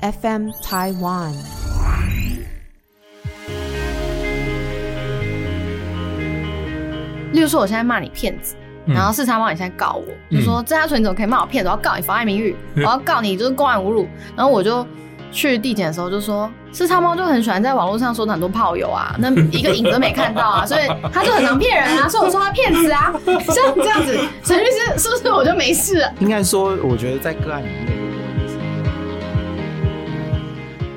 FM Taiwan。例如说，我现在骂你骗子，然后四叉猫你现在告我，就说郑家纯你怎么可以骂我骗子？我要告你妨碍名誉，我要告你就是公然侮辱。然后我就去地检的时候就说，四叉猫就很喜欢在网络上说很多炮友啊，那一个影子都没看到啊，所以他就很常骗人啊，所以我说他骗子啊，像这样子，陈律师是不是我就没事了？应该说，我觉得在个案里面，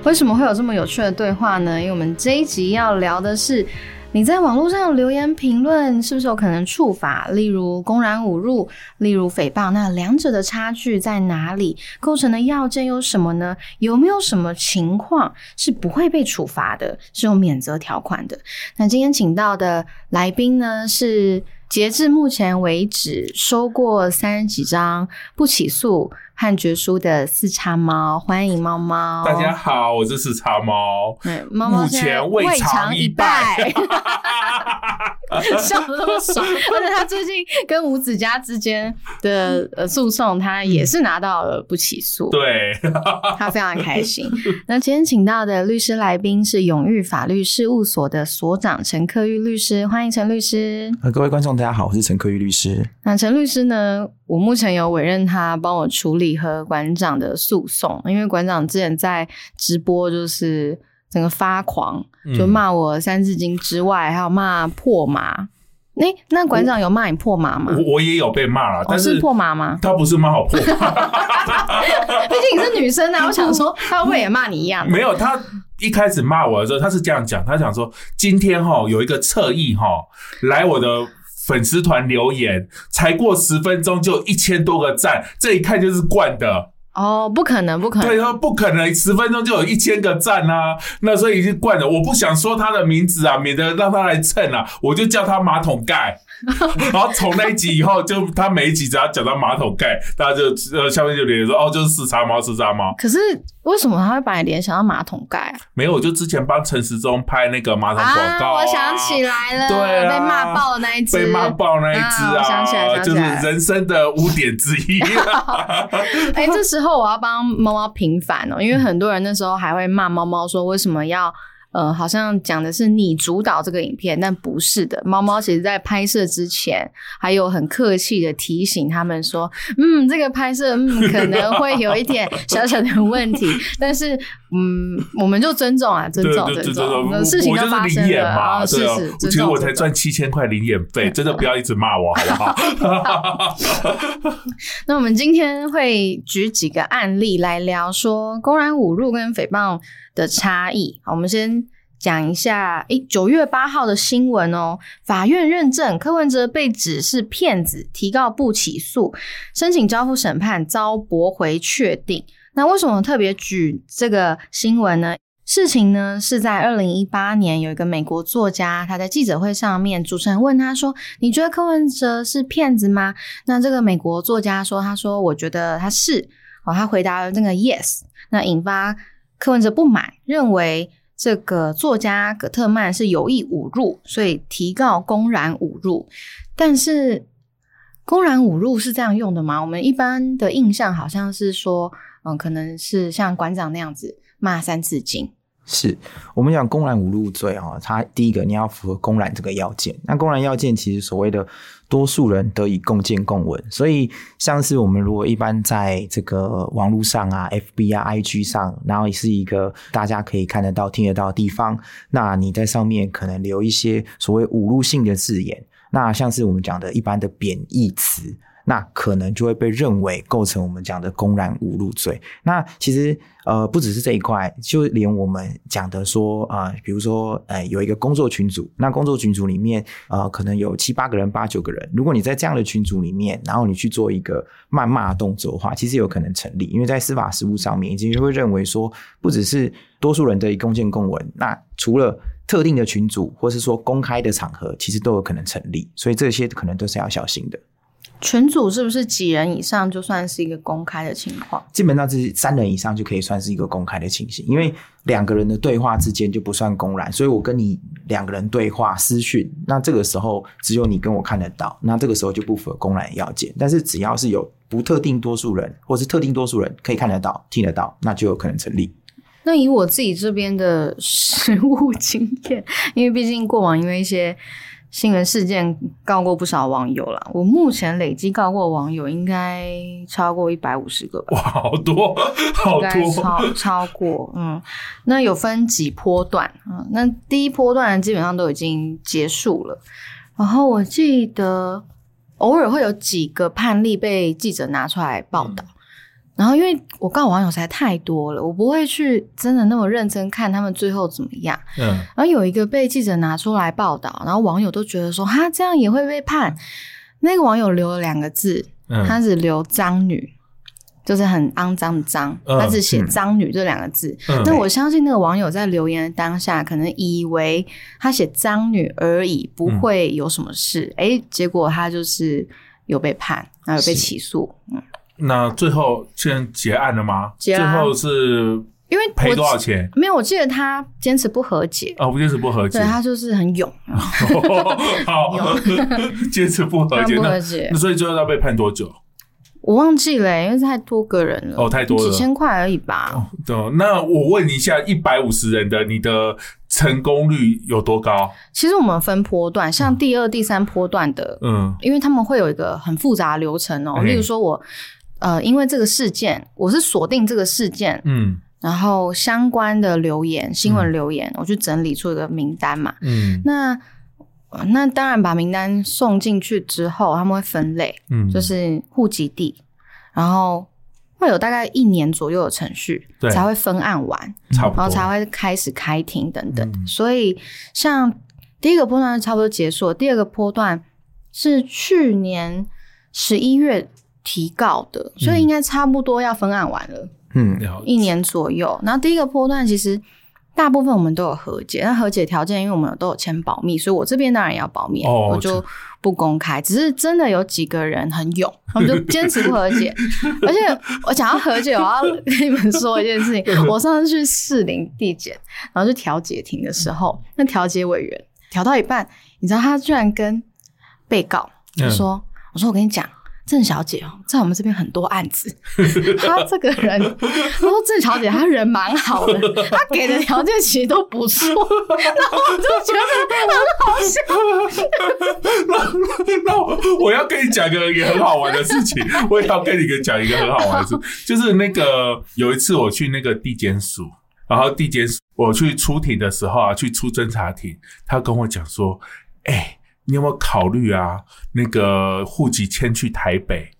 为什么会有这么有趣的对话呢？因为我们这一集要聊的是。你在网络上留言评论，是不是有可能触法？例如公然侮辱，例如诽谤，那两者的差距在哪里？构成的要件有什么呢？有没有什么情况是不会被处罚的，是有免责条款的？那今天请到的来宾呢，是截至目前为止收过三十几张不起诉。判决书的四叉猫，欢迎猫猫。大家好，我是四叉猫。对，猫猫目前未尝一败，笑得那么爽。而且他最近跟吴子嘉之间的呃诉讼，他也是拿到了不起诉。对，他非常开心。那今天请到的律师来宾是永裕法律事务所的所长陈克玉律师，欢迎陈律师。呃，各位观众大家好，我是陈克玉律师。那陈律师呢？我目前有委任他帮我处理和馆长的诉讼，因为馆长之前在直播就是整个发狂，就骂我《三字经》之外，还有骂破马。哎，那馆长有骂你破马吗？我我也有被骂了，但是破马吗？他不是骂我破，毕竟你是女生啊。我想说，他会不会也骂你一样？没有，他一开始骂我的时候，他是这样讲，他想说今天哈有一个侧翼哈来我的。粉丝团留言才过十分钟就一千多个赞，这一看就是惯的哦，不可能，不可能，对，说不可能，十分钟就有一千个赞啊，那所以已经惯了。我不想说他的名字啊，免得让他来蹭啊，我就叫他马桶盖。然后从那一集以后，就他每一集只要讲到马桶盖，大家就呃下面就留言说哦，就是四叉猫，四叉猫。可是为什么他会把你联想到马桶盖？没有，我就之前帮陈时中拍那个马桶广告，我想起来了，对，被骂爆的那一只，被骂爆那一只啊，想起来，就是人生的污点之一。哎，这时候我要帮猫猫平反哦，因为很多人那时候还会骂猫猫说为什么要。呃，好像讲的是你主导这个影片，但不是的。猫猫其实在拍摄之前，还有很客气的提醒他们说：“嗯，这个拍摄嗯可能会有一点小小的问题，但是嗯，我们就尊重啊，尊重尊重。事情都发生了嘛，是是。其实我才赚七千块零演费，真的不要一直骂我好不 好？那我们今天会举几个案例来聊，说公然侮辱跟诽谤。的差异，好，我们先讲一下。诶，九月八号的新闻哦，法院认证柯文哲被指是骗子，提告不起诉，申请交付审判遭驳回确定。那为什么特别举这个新闻呢？事情呢是在二零一八年，有一个美国作家，他在记者会上面，主持人问他说：“你觉得柯文哲是骗子吗？”那这个美国作家说：“他说我觉得他是。”哦，他回答了那个 yes，那引发。柯文哲不满，认为这个作家葛特曼是有意侮辱，所以提告公然侮辱。但是，公然侮辱是这样用的吗？我们一般的印象好像是说，嗯，可能是像馆长那样子骂三字经。是我们讲公然侮辱罪哈，它第一个你要符合公然这个要件。那公然要件其实所谓的多数人得以共建共闻，所以像是我们如果一般在这个网络上啊，FB 啊、IG 上，然后也是一个大家可以看得到、听得到的地方，那你在上面可能留一些所谓侮辱性的字眼，那像是我们讲的一般的贬义词。那可能就会被认为构成我们讲的公然侮辱罪。那其实呃不只是这一块，就连我们讲的说啊，比如说呃有一个工作群组，那工作群组里面呃可能有七八个人、八九个人，如果你在这样的群组里面，然后你去做一个谩骂动作的话，其实有可能成立，因为在司法实务上面，已经会认为说不只是多数人的共建共文，那除了特定的群组或是说公开的场合，其实都有可能成立，所以这些可能都是要小心的。群组是不是几人以上就算是一个公开的情况？基本上是三人以上就可以算是一个公开的情形，因为两个人的对话之间就不算公然，所以我跟你两个人对话私讯，那这个时候只有你跟我看得到，那这个时候就不符合公然要件。但是只要是有不特定多数人，或是特定多数人可以看得到、听得到，那就有可能成立。那以我自己这边的 实务经验，因为毕竟过往因为一些新闻事件告过不少网友了，我目前累计告过网友应该超过一百五十个吧。哇，好多，好多，超超过，嗯，那有分几波段，嗯，那第一波段基本上都已经结束了，然后我记得偶尔会有几个判例被记者拿出来报道，然后因为我告网友实在太多了，我不会去真的那么认真看他们最后怎么样，嗯，然后有一个被记者拿出来报道，然后网友都觉得说，哈，这样也会被判，那个网友留了两个字，嗯。他只留脏女，就是很肮脏的脏，嗯他只写脏女这两个字。嗯。但我相信那个网友在留言的当下，可能以为他写脏女而已，不会有什么事。诶、结果他就是有被判，然后有被起诉。嗯，那最后现在结案了吗？结案最后是因为赔多少钱？没有，我记得他坚持不和解，哦，不坚持不和解对？他就是很勇，好，坚持不和解，不和解那。所以最后要被判多久？我忘记了、因为太多个人了，哦太多了几千块而已吧。对，那我问一下，一百五十人的你的成功率有多高？其实我们分波段，像第二、第三波段的，嗯因为他们会有一个很复杂的流程哦。嗯例如说我，呃，因为这个事件，我是锁定这个事件，嗯然后相关的留言、新闻留言，我去整理出一个名单嘛。嗯那呃那当然把名单送进去之后，他们会分类，嗯，就是户籍地，然后会有大概一年左右的程序对才会分案完。差不多，然后才会开始开庭等等。嗯所以像第一个波段差不多结束，第二个波段是去年十一月提告的，所以应该差不多要分案完了，嗯，一年左右。然后第一个波段其实。大部分我们都有和解，那和解条件，因为我们都有签保密，所以我这边当然也要保密，哦我就不公开。只是真的有几个人很勇，他们就坚持不和解。而且我想要和解，我要跟你们说一件事情。我上次去士林地检，然后去调解庭的时候，那调解委员调到一半，你知道他居然跟被告就嗯说：“我说我跟你讲。”郑小姐哦，在我们这边很多案子，她这个人，我说郑小姐她人蛮好的，她给的条件其实都不错，然后我就觉得很好笑。那我我要跟你讲一个也很好玩的事情，我也要跟你讲一个很好玩的事，就是那个有一次我去那个地检署，然后地检署我去出庭的时候啊，去出侦查庭，他跟我讲说，哎、你有没有考虑啊，那个户籍迁去台北？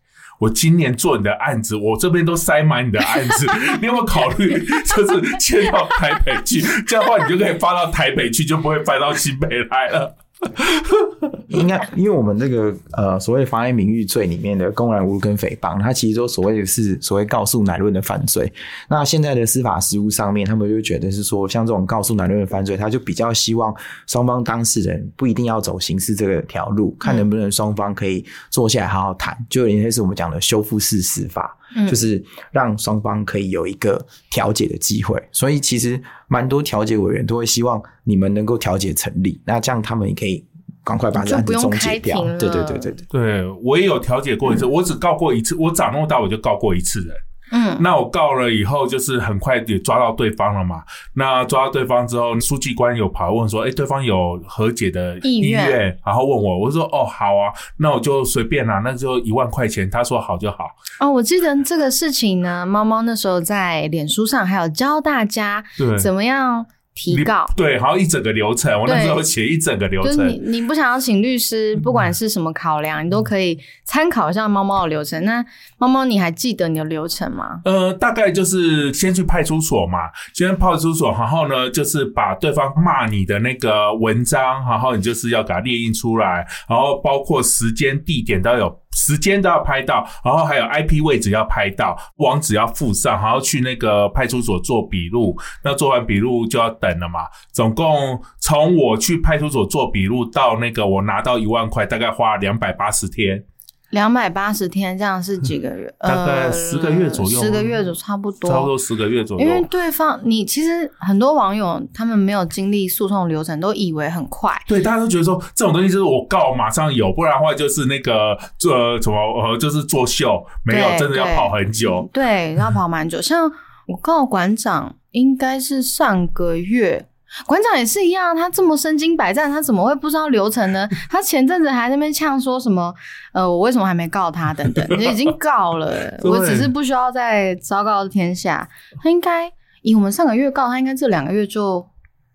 我今年做你的案子，我这边都塞满你的案子，你有没有考虑就是迁到台北去？这样的话，你就可以发到台北去，就不会搬到新北来了。应该因为我们这个呃所谓妨碍名誉罪里面的公然侮辱跟诽谤，它其实都所谓的是所谓告诉乃论的犯罪。那现在的司法实务上面，他们就觉得是说，像这种告诉乃论的犯罪，他就比较希望双方当事人不一定要走刑事这个条路，看能不能双方可以坐下来好好谈，就有点类似我们讲的修复式司法。嗯。就是让双方可以有一个调解的机会，所以其实蛮多调解委员都会希望你们能够调解成立，那这样他们也可以赶快把这案子终结掉。对对对对对，对我也有调解过一次，我只告过一次，我长那么大我就告过一次人。嗯，那我告了以后，就是很快也抓到对方了嘛。那抓到对方之后，书记官有跑问说：“哎，对方有和解的意意愿然后问我，我说：“哦，好啊，那我就随便啦，那就一万块钱。”他说：“好就好。哦，我记得这个事情呢，猫猫那时候在脸书上还有教大家对怎么样提告。对，好一整个流程，我那时候写一整个流程。就是你，你不想要请律师，不管是什么考量，你都可以参考一下猫猫的流程。那猫猫，你还记得你的流程吗？呃，大概就是先去派出所嘛，先派出所，然后呢，就是把对方骂你的那个文章，然后你就是要给它列印出来，然后包括时间、地点都有，时间都要拍到，然后还有 IP 位置要拍到，网址要附上，然后去那个派出所做笔录。那做完笔录就要等了嘛，总共从我去派出所做笔录到那个我拿到一万块，大概花了两百八十天。两百八十天，这样是几个月？大概呃10个月左右十个月左差不多，差不多十个月左右。因为对方，你其实很多网友他们没有经历诉讼流程，都以为很快。对，大家都觉得说这种东西就是我告马上有，不然的话就是那个做什么呃，就是作秀，没有真的要跑很久。对，要跑蛮久。像我告馆长，应该是上个月。馆长也是一样，他这么身经百战，他怎么会不知道流程呢？他前阵子还在那边呛说什么，呃，我为什么还没告他？等等，你 已经告了，我只是不需要再昭告天下。他应该以我们上个月告他，应该这两个月就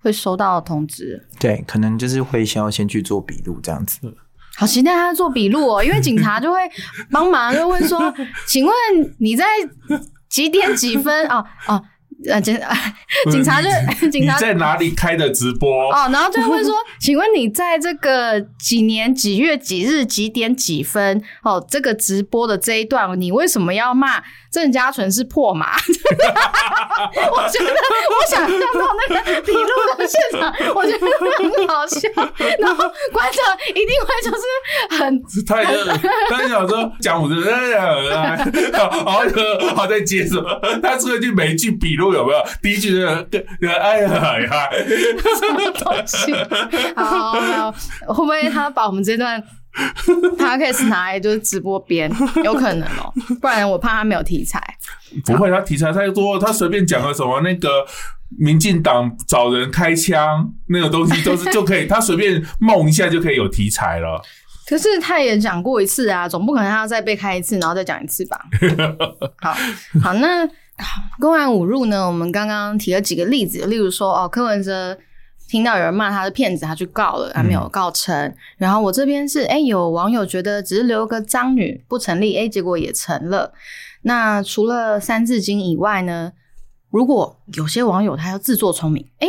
会收到通知。对，可能就是会先要先去做笔录这样子。好期待他做笔录哦，因为警察就会帮忙，就问说：“ 请问你在几点几分？”哦哦，呃，警警察就 警察在哪里开的直播？哦，然后就会问说：“请问你在这个几年几月几日几点几分？哦，这个直播的这一段，你为什么要骂郑家纯是破马？” 我觉得我想象到那个 笔录的现场，我觉得很好笑。然后馆长一定会就是他就想说讲我的，然后就好在接什么？他这一句每一句笔录有没有？第一句是哎呀呀，什么东西？好，好会不会他把我们这段 podcast 拿来就是直播编？有可能哦，不然我怕他没有题材。不会，他题材太多，他随便讲个什么那个。民进党找人开枪那个东西都是就可以，他随便梦一下就可以有题材了。可是他也讲过一次啊，总不可能他要再被开一次，然后再讲一次吧？好好，那公然侮辱呢？我们刚刚提了几个例子，例如说哦，柯文哲听到有人骂他是骗子，他去告了，他没有告成。然后我这边是哎，有网友觉得只是留个脏女不成立，哎，结果也成了。那除了三字经以外呢？如果有些网友他要自作聪明，哎，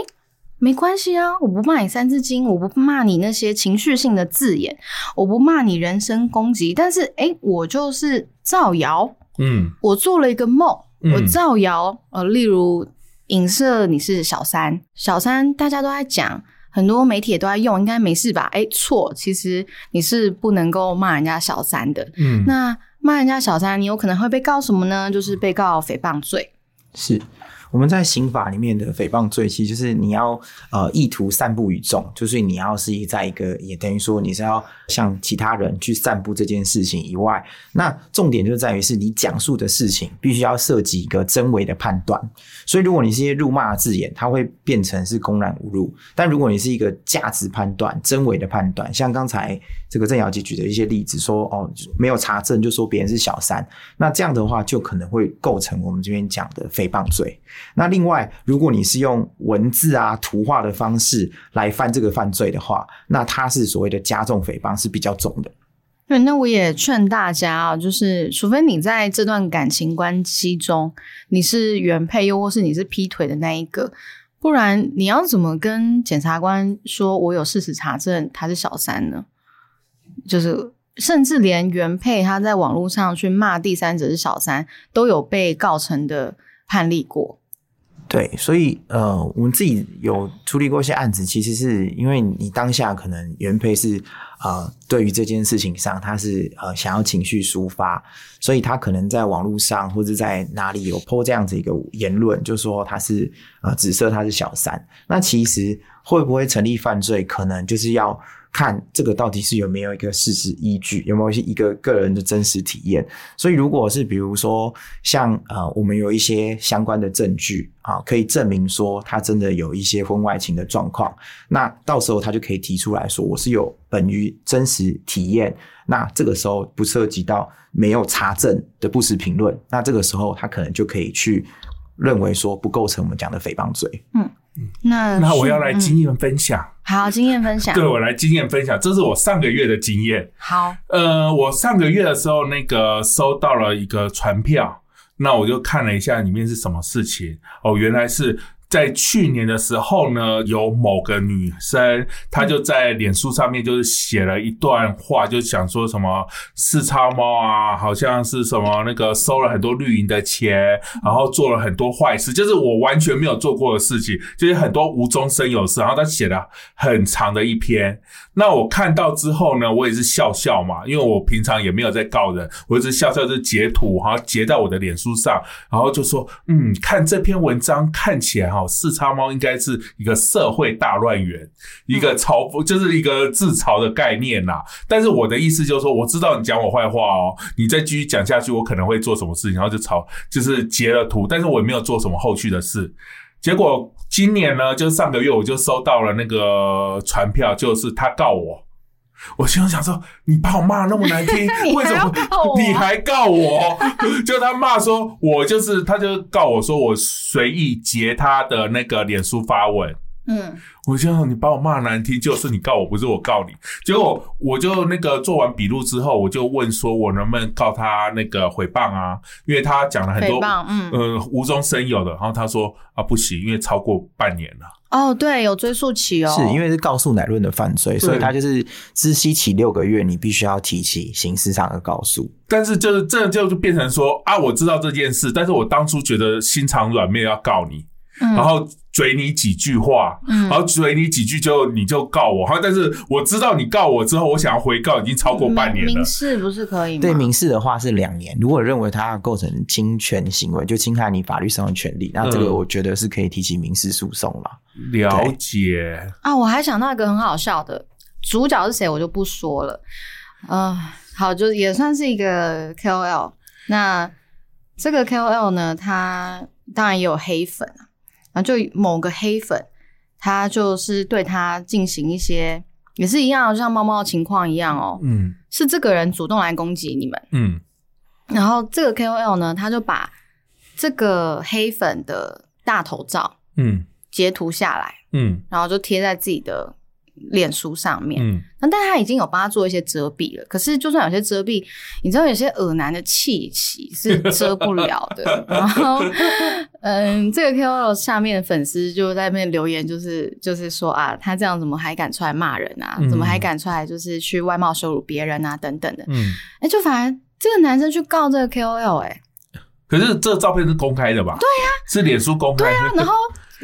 没关系啊，我不骂你三字经，我不骂你那些情绪性的字眼，我不骂你人身攻击，但是哎，我就是造谣，嗯，我做了一个梦，嗯我造谣，呃，例如影射你是小三，小三大家都在讲。很多媒体也都在用，应该没事吧？哎，错，其实你是不能够骂人家小三的。嗯，那骂人家小三，你有可能会被告什么呢？就是被告诽谤罪。是我们在刑法里面的诽谤罪，其实就是你要呃意图散布于众，就是你要是在一个也等于说你是要向其他人去散布这件事情以外，那重点就在于是你讲述的事情必须要涉及一个真伪的判断。所以如果你是一些辱骂字眼，它会变成是公然侮辱；但如果你是一个价值判断、真伪的判断，像刚才这个郑瑶姐举的一些例子说，哦没有查证就说别人是小三，那这样的话就可能会构成我们这边讲的诽谤罪。那另外，如果你是用文字啊、图画的方式来犯这个犯罪的话，那它是所谓的加重诽谤，是比较重的。对，那我也劝大家啊，就是除非你在这段感情关系中你是原配，又或是你是劈腿的那一个，不然你要怎么跟检察官说我有事实查证他是小三呢？就是甚至连原配他在网络上去骂第三者是小三，都有被告成的判例过。对，所以呃，我们自己有处理过一些案子，其实是因为你当下可能原配是呃，对于这件事情上，他是呃想要情绪抒发，所以他可能在网络上或者在哪里有 po 这样子一个言论，就说他是呃指涉他是小三。那其实会不会成立犯罪，可能就是要看这个到底是有没有一个事实依据，有没有一个个人的真实体验。所以如果是比如说像呃，我们有一些相关的证据啊，可以证明说他真的有一些婚外情的状况，那到时候他就可以提出来说我是有本于真实体验。那这个时候不涉及到没有查证的不实评论，那这个时候他可能就可以去认为说不构成我们讲的诽谤罪。嗯那那我要来经验分享，好经验分享，对我来经验分享，这是我上个月的经验。好，呃，我上个月的时候，那个收到了一个传票，那我就看了一下里面是什么事情。哦，原来是在去年的时候呢，有某个女生，她就在脸书上面就是写了一段话，就想说什么四叉猫啊，好像是什么那个收了很多绿营的钱，然后做了很多坏事，就是我完全没有做过的事情，就是很多无中生有事。然后她写了很长的一篇，那我看到之后呢，我也是笑笑嘛，因为我平常也没有在告人，我只是笑笑就截图，然后截到我的脸书上，然后就说，嗯，看这篇文章看起来哈，四叉猫应该是一个社会大乱源，一个嘲讽，就是一个自嘲的概念呐。但是我的意思就是说，我知道你讲我坏话哦，你再继续讲下去，我可能会做什么事情，然后就嘲，就是截了图，但是我也没有做什么后续的事。结果今年呢，就上个月我就收到了那个传票，就是他告我。我心中想说，你把我骂那么难听，为什么你还告我？就他骂说，我就是，他就告我说我随意截他的那个脸书发文。嗯，我就你把我骂难听，就是你告我，不是我告你。结果我就那个做完笔录之后，我就问说，我能不能告他那个诽谤啊？因为他讲了很多，嗯，呃，无中生有的。然后他说啊，不行，因为超过半年了。哦，对，有追溯期哦，是因为是告诉乃论的犯罪，所以他就是知悉期六个月，你必须要提起刑事上的告诉。但是就是这就就变成说啊，我知道这件事，但是我当初觉得心肠软，没有要告你。然后嘴你几句话，嗯然后嘴你几句就你就告我，好，但是我知道你告我之后，我想要回告已经超过半年了。民事不是可以吗？对，民事的话是两年。如果认为他构成侵权行为，就侵害你法律上的权利，那这个我觉得是可以提起民事诉讼了。了解啊，我还想到一个很好笑的，主角是谁我就不说了。呃，好，就也算是一个 KOL。那这个 KOL 呢，他当然也有黑粉啊。然后就某个黑粉，他就是对他进行一些，也是一样，像猫猫的情况一样哦。嗯，是这个人主动来攻击你们。嗯，然后这个 KOL 呢，他就把这个黑粉的大头照，嗯，截图下来，嗯，然后就贴在自己的。脸书上面，嗯，那但他已经有帮他做一些遮蔽了。可是，就算有些遮蔽，你知道有些耳男的气息是遮不了的。然后，嗯，这个 KOL 下面的粉丝就在那边留言，就是就是说啊，他这样怎么还敢出来骂人啊？怎么还敢出来就是去外貌羞辱别人啊？等等的。嗯，哎，就反而这个男生去告这个 KOL，哎，可是这个照片是公开的吧？对呀，是脸书公开。对啊，然后。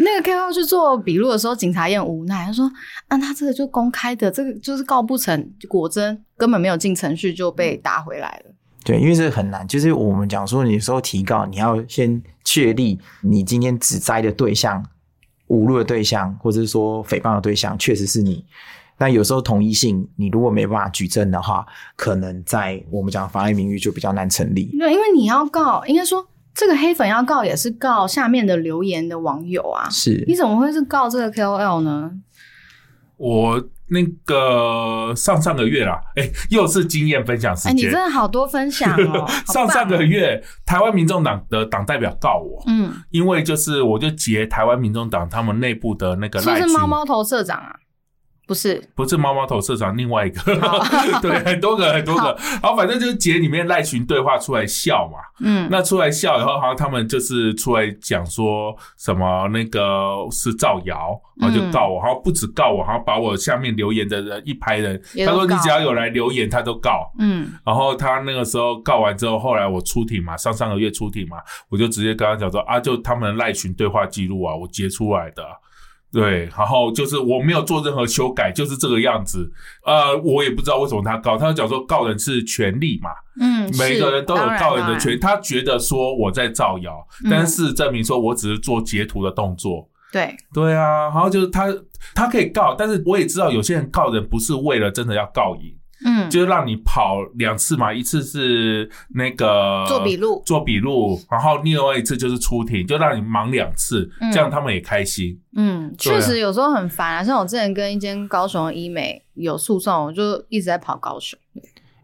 那个 KOL 去做笔录的时候，警察也很无奈，他说：“啊，他这个就公开的，这个就是告不成，果真根本没有进程序就被打回来了。”对，因为这很难，就是我们讲说，你说提告，你要先确立你今天指摘的对象、侮辱的对象，或者是说诽谤的对象，确实是你。那有时候同一性，你如果没办法举证的话，可能在我们讲妨碍名誉就比较难成立。对，因为你要告，应该说。这个黑粉要告也是告下面的留言的网友啊，是？你怎么会是告这个 KOL 呢？我那个上上个月啦，哎，又是经验分享时间。你真的好多分享 哦。上上个月，台湾民众党的党代表告我，嗯，因为就是我就截台湾民众党他们内部的那个，是不是猫猫头社长啊？不是，不是猫猫头社长，另外一个，对，很多个，很多个，然后反正就是节里面赖群对话出来笑嘛，嗯，那出来笑以后，好像他们就是出来讲说什么那个是造谣，然后就告我，然后不止告我，然后把我下面留言的人一排人，他说你只要有来留言，他都告，嗯，然后他那个时候告完之后，后来我出庭嘛，上上个月出庭嘛，我就直接跟他讲说啊，就他们赖群对话记录啊，我截出来的。对，然后就是我没有做任何修改，就是这个样子。呃，我也不知道为什么他告，他讲说告人是权利嘛，嗯，每个人都有告人的权。他觉得说我在造谣，但是证明说我只是做截图的动作。对，对啊，然后就是他他可以告，但是我也知道有些人告人不是为了真的要告赢。嗯，就是让你跑两次嘛，一次是那个做笔录，做笔录，然后另外一次就是出庭，就让你忙两次，这样他们也开心。嗯，确实有时候很烦啊，像我之前跟一间高雄的医美有诉讼，我就一直在跑高雄。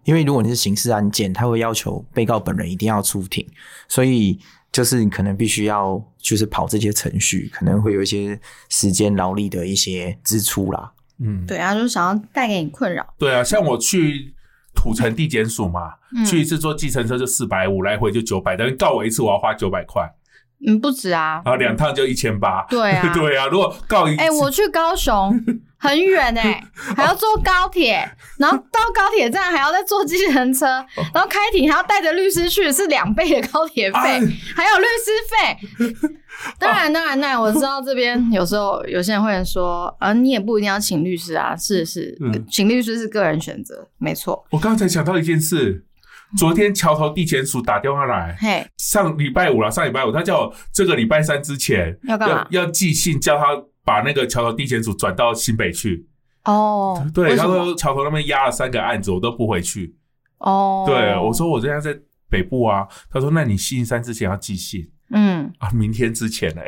因为如果你是刑事案件，他会要求被告本人一定要出庭，所以就是你可能必须要就是跑这些程序，可能会有一些时间劳力的一些支出啦。嗯，对啊，就是想要带给你困扰。对啊，像我去土城地检署嘛，去一次坐计程车就四百五，来回就九百，等于告我一次我要花九百块。嗯，不止啊，然后两趟就一千八。对啊 对啊，如果告一哎、我去高雄很远哎、还要坐高铁，然后到高铁站还要再坐计程车，然后开庭还要带着律师去，是两倍的高铁费，哎还有律师费。当然，当然，当然，我知道这边有时候有些人会说，啊，你也不一定要请律师啊，是是，嗯请律师是个人选择，没错。我刚才想到一件事，昨天桥头地检署打电话来，嘿，上礼拜五了，上礼拜五他叫我这个礼拜三之前要干嘛？要要寄信叫他把那个桥头地检署转到新北去。哦，对，他说桥头那边压了三个案子，我都不回去。哦，对，我说我现在在北部啊，他说那你星期三之前要寄信嗯，啊，明天之前呢、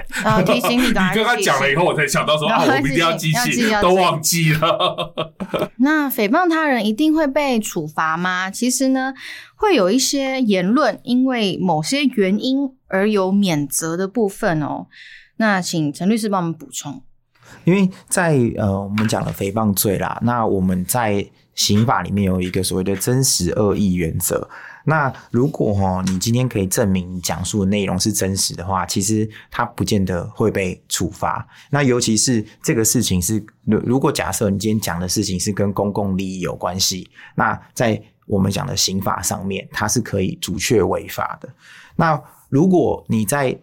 提醒你，你刚刚讲了以后，我才想到说啊，我一定要寄信，要寄要都忘记了。那诽谤他人一定会被处罚吗？其实呢，会有一些言论因为某些原因而有免责的部分哦。那请陈律师帮我们补充。因为在呃，我们讲了诽谤罪啦，那我们在刑法里面有一个所谓的真实恶意原则。那如果哈，你今天可以证明你讲述的内容是真实的话，其实它不见得会被处罚。那尤其是这个事情是，如如果假设你今天讲的事情是跟公共利益有关系，那在我们讲的刑法上面，它是可以阻却违法的。那如果你在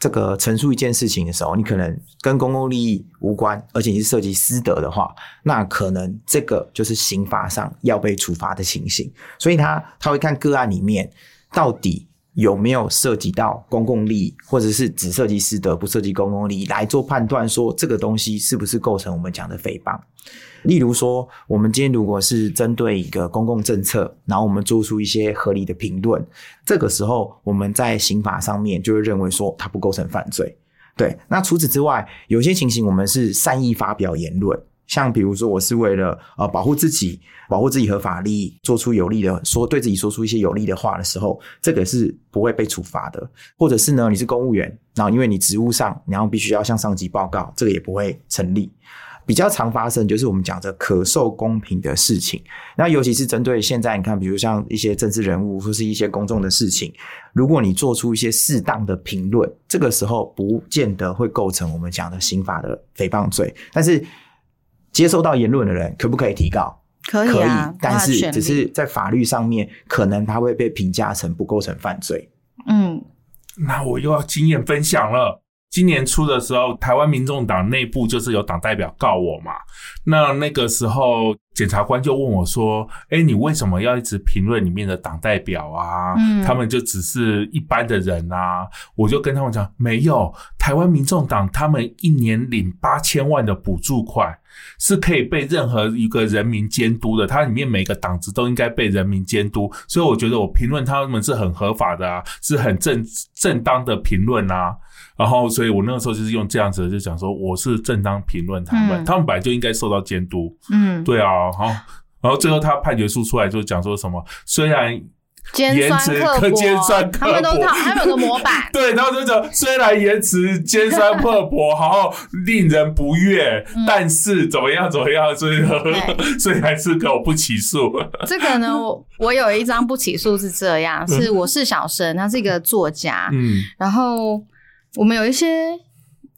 这个陈述一件事情的时候，你可能跟公共利益无关，而且你是涉及私德的话，那可能这个就是刑法上要被处罚的情形。所以他他会看个案里面到底有没有涉及到公共利益，或者是只涉及私德不涉及公共利益来做判断，说这个东西是不是构成我们讲的诽谤。例如说，我们今天如果是针对一个公共政策，然后我们做出一些合理的评论，这个时候我们在刑法上面就会认为说它不构成犯罪。对，那除此之外，有些情形我们是善意发表言论，像比如说我是为了呃保护自己、保护自己合法利益，做出有利的说对自己说出一些有利的话的时候，这个是不会被处罚的。或者是呢，你是公务员，然后因为你职务上，然后必须要向上级报告，这个也不会成立。比较常发生就是我们讲的可受公平的事情，那尤其是针对现在你看，比如像一些政治人物或是一些公众的事情，如果你做出一些适当的评论，这个时候不见得会构成我们讲的刑法的诽谤罪，但是接收到言论的人可不可以提告？可以啊，但是只是在法律上面，可能他会被评价成不构成犯罪。嗯那我又要经验分享了。今年初的时候，台湾民众党内部就是有党代表告我嘛，那那个时候检察官就问我说：“哎，你为什么要一直评论里面的党代表啊？嗯他们就只是一般的人啊。”我就跟他们讲，没有，台湾民众党他们一年领八千万的补助款，是可以被任何一个人民监督的，它里面每个党子都应该被人民监督，所以我觉得我评论他们是很合法的啊，是很正正当的评论啊。然后，所以我那个时候就是用这样子的就讲说，我是正当评论他们，嗯他们本来就应该受到监督。嗯，对啊，好，然后最后他判决书出来就讲说什么，虽然尖酸刻薄，尖酸刻他们都他们有个模板。对，然后就讲虽然言辞尖酸刻薄，然后令人不悦，嗯但是怎么样怎么样，所以对 所以还是给我不起诉。这个呢，我我有一张不起诉是这样，是我是小生，他是一个作家，嗯然后我们有一些，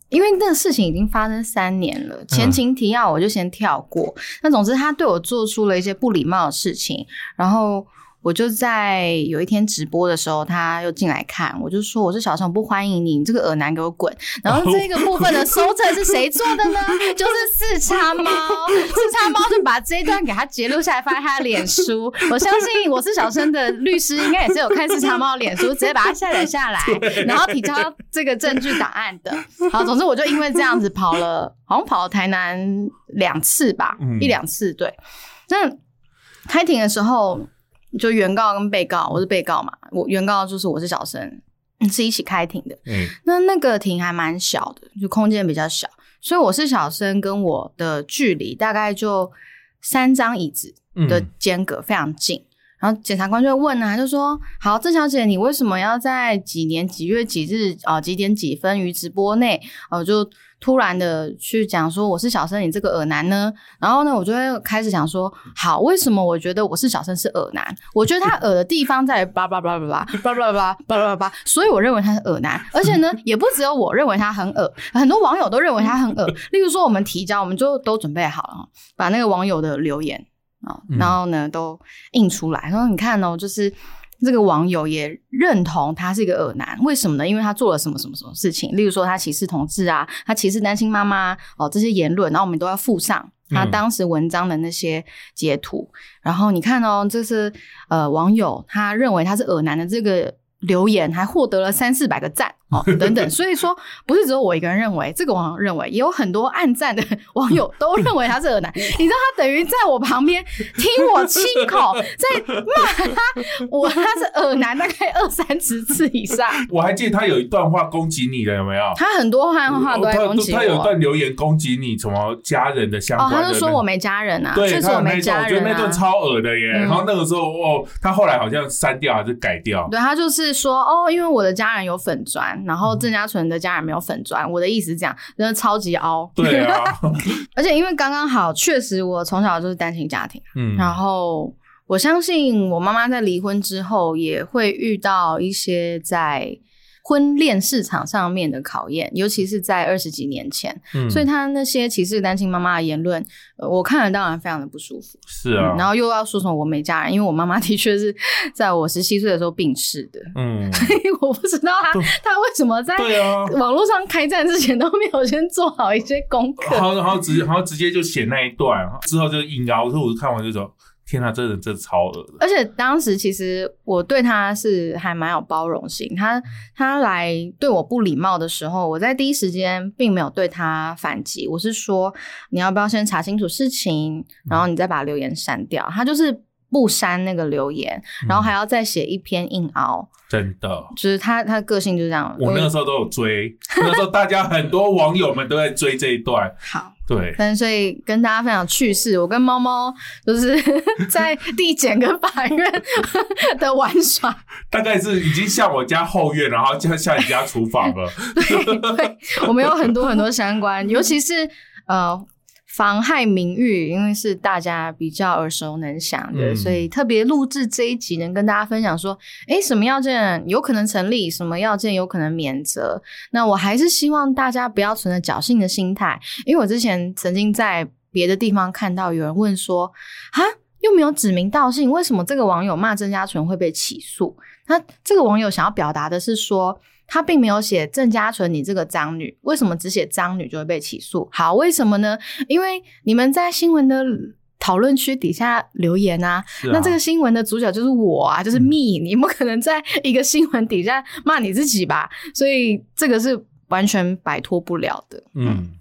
因为那个事情已经发生三年了，前情提要我就先跳过。那总之，他对我做出了一些不礼貌的事情，然后。我就在有一天直播的时候，他又进来看，我就说我是小生，不欢迎你，你这个耳男给我滚。然后这个部分的收成是谁做的呢？就是四叉猫，四叉猫就把这一段给他截录下来，发在他的脸书。我相信我是小生的律师，应该也是有看四叉猫的脸书，直接把它下载下来，然后提交这个证据档案的。好，总之我就因为这样子跑了，好像跑了台南两次吧，嗯一两次。对，那开庭的时候。就原告跟被告，我是被告嘛，我原告就是我是小生，是一起开庭的。嗯那那个庭还蛮小的，就空间比较小，所以我是小生，跟我的距离大概就三张椅子的嗯间隔非常近。然后检察官就会问啊，就说：“好，郑小姐，你为什么要在几年几月几日啊、几点几分于直播内，呃，就突然的去讲说我是小生，你这个耳男呢？”然后呢，我就会开始想说：“好，为什么我觉得我是小生是耳男？我觉得他耳的地方在叭叭叭叭叭叭叭叭叭叭叭叭，所以我认为他是耳男。而且呢，也不只有我认为他很耳，很多网友都认为他很耳。例如说，我们提交，我们就都准备好了，把那个网友的留言。”啊、嗯然后呢都印出来。然后你看哦，就是这个网友也认同他是一个恶男，为什么呢？因为他做了什么什么什么事情，例如说他歧视同志啊，他歧视单亲妈妈哦这些言论，然后我们都要附上他嗯当时文章的那些截图。然后你看哦，这是呃网友他认为他是恶男的这个。留言还获得了三四百个赞哦，等等，所以说不是只有我一个人认为，这个网友认为，也有很多暗赞的 网友都认为他是恶男。你知道他等于在我旁边听我亲口在骂他，我他是恶男大概二三十次以上，我还记得他有一段话攻击你的，有没有？他很多话话都在攻击他他有一。段留言攻击你什么家人的相哦，关的那个，他就说我没家人啊，对，确实我没家人啊我觉得那段。超恶的耶。嗯然后那个时候，哦，他后来好像删掉还是改掉。对他就是说哦，因为我的家人有粉砖，然后郑家纯的家人没有粉砖，我的意思是这样，真的超级凹。对啊，而且因为刚刚好，确实我从小就是单亲家庭，嗯，然后我相信我妈妈在离婚之后也会遇到一些在婚恋市场上面的考验，尤其是在二十几年前，嗯所以他那些歧视单亲妈妈的言论，呃我看了当然非常的不舒服。是啊嗯，然后又要说什么我没家人，因为我妈妈的确是在我十七岁的时候病逝的，嗯，所以我不知道她对她为什么在。网络上开战之前都没有先做好一些功课。然后，然后直接，然后直接就写那一段，之后就硬凹。所以我就看完就说：“天哪，这人真的超恶的。而且当时其实我对他是还蛮有包容性，他他来对我不礼貌的时候，我在第一时间并没有对他反击，我是说你要不要先查清楚事情，然后你再把留言删掉。他就是不删那个留言，然后还要再写一篇硬凹，”真的，就是他他的个性就是这样。我那个时候都有追，那时候大家很多网友们都在追这一段。好。对，但所以跟大家分享趣事，我跟猫猫就是 在地检跟法院的玩耍，大概是已经像我家后院，然后像像你家厨房了。对对，我们有很多很多相关，尤其是呃妨害名誉，因为是大家比较耳熟能详的，嗯所以特别录制这一集，能跟大家分享说，诶，什么要件有可能成立，什么要件有可能免责。那我还是希望大家不要存着侥幸的心态，因为我之前曾经在别的地方看到有人问说，啊。又没有指名道姓，为什么这个网友骂郑家纯会被起诉？那这个网友想要表达的是说，他并没有写郑家纯你这个脏女，为什么只写脏女就会被起诉？好，为什么呢？因为你们在新闻的讨论区底下留言啊，啊那这个新闻的主角就是我啊，就是嗯 me，、你不可能在一个新闻底下骂你自己吧？所以这个是完全摆脱不了的。嗯，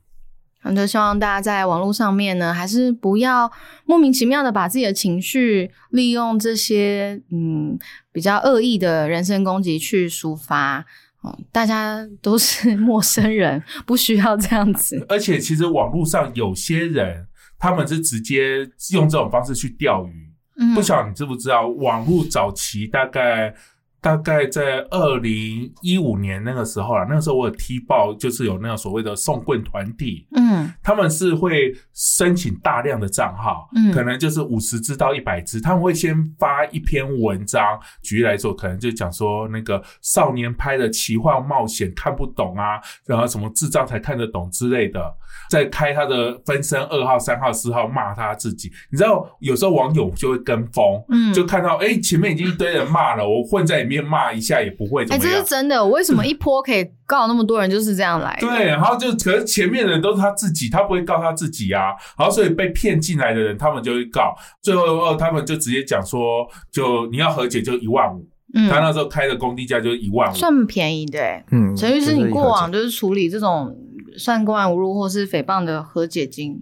那就希望大家在网络上面呢，还是不要莫名其妙的把自己的情绪利用这些嗯比较恶意的人身攻击去抒发。哦，大家都是 陌生人，不需要这样子。而且其实网络上有些人，他们是直接用这种方式去钓鱼。嗯，不晓得你知不知道，网络早期大概大概在二零一五年那个时候啦，那个时候我有踢爆，就是有那个所谓的送棍团体，嗯。他们是会申请大量的账号，嗯。可能就是五十只到一百只，他们会先发一篇文章，举例来说，可能就讲说那个少年拍的奇幻冒险看不懂啊，然后什么智障才看得懂之类的，再开他的分身二号、三号、四号骂他自己，你知道有时候网友就会跟风，嗯，就看到哎、前面已经一堆人骂了，我混在里面骂一下也不会怎哎、这是。真的。我为什么一波可以告那么多人，就是这样来的？对，然后就可是前面的人都是他自己，他不会告他自己啊，然后所以被骗进来的人，他们就会告，最后哦，他们就直接讲说，就你要和解就一万五，嗯，他那时候开的工地价就是一万五，算便宜的、欸。嗯，陈律师，你过往就是处理这种算公安侮辱或是诽谤的和解金，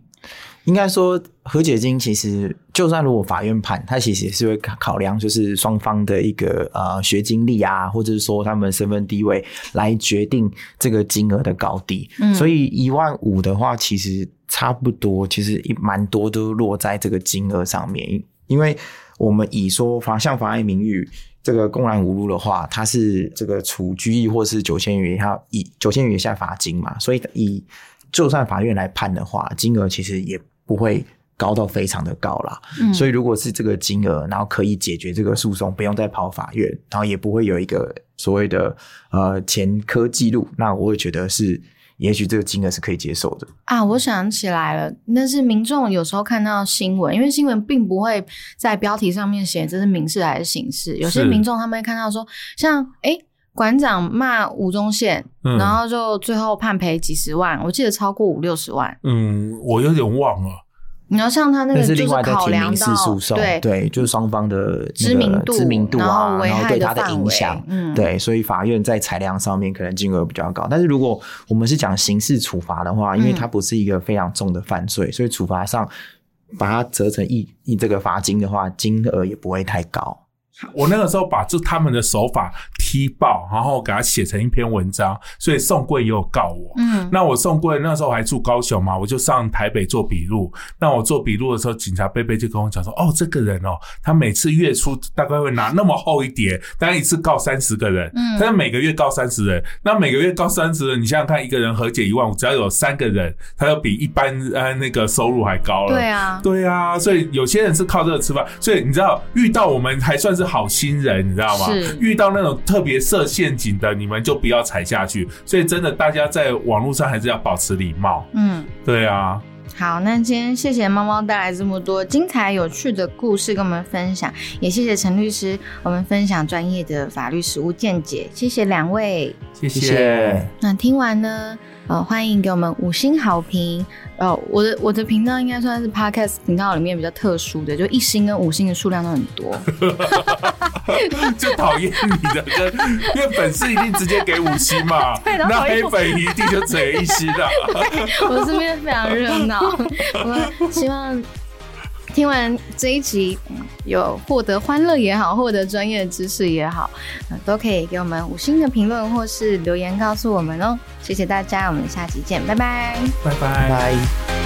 应该说和解金其实就算如果法院判，它其实也是会考考量就是双方的一个呃学经历啊，或者是说他们身份地位来决定这个金额的高低。嗯所以一万五的话，其实差不多，其实一蛮多都落在这个金额上面。因为我们以说法像妨碍名誉这个公然侮辱的话，它是这个处拘役或是九千元以下以九千元以下罚金嘛，所以以就算法院来判的话，金额其实也不会高到非常的高啦。嗯所以如果是这个金额，然后可以解决这个诉讼，不用再跑法院，然后也不会有一个所谓的呃前科记录，那我会觉得是，也许这个金额是可以接受的。啊，我想起来了，那是民众有时候看到新闻，因为新闻并不会在标题上面写这是民事还是刑事，有些民众他们会看到说，像诶馆长骂吴宗宪，嗯然后就最后判赔几十万，我记得超过五六十万。嗯，我有点忘了。你要像他那那个就是是另外再考民事到诉讼，对就是双方的知名度知名度然啊，后然后对他的影响，嗯对，所以法院在裁量上面可能金额比较高。但是如果我们是讲刑事处罚的话，因为它嗯不是一个非常重的犯罪，所以处罚上把它折成一一这个罚金的话，金额也不会太高。我那个时候把就他们的手法踢爆，然后给他写成一篇文章，所以宋贵也有告我。嗯那我宋贵那时候还住高雄嘛，我就上台北做笔录。那我做笔录的时候，警察贝贝就跟我讲说：“哦，这个人哦，他每次月初大概会拿那么厚一叠，当然一次告三十个人，嗯他是每个月告三十人。那每个月告三十人，你想想看，一个人和解一万五，只要有三个人，他就比一般呃那个收入还高了。对啊，对啊，所以有些人是靠这个吃饭，所以你知道遇到我们还算是好心人，你知道吗？遇到那种特别设陷阱的，你们就不要踩下去。所以真的，大家在网络上还是要保持礼貌。嗯。对啊，好，那今天谢谢猫猫带来这么多精彩有趣的故事跟我们分享，也谢谢陈律师我们分享专业的法律实务见解，谢谢两位。谢谢谢。那听完呢，呃，欢迎给我们五星好评。呃，我的我的频道应该算是 podcast 频道里面比较特殊的，就一星跟五星的数量都很多。就讨厌你的跟，因为粉丝一定直接给五星嘛，那黑粉一定就只有一星的。我身边非常热闹，我希望听完这一集有获得欢乐也好，获得专业知识也好，都可以给我们五星的评论或是留言告诉我们哦。谢谢大家，我们下期见，拜。拜拜。拜拜。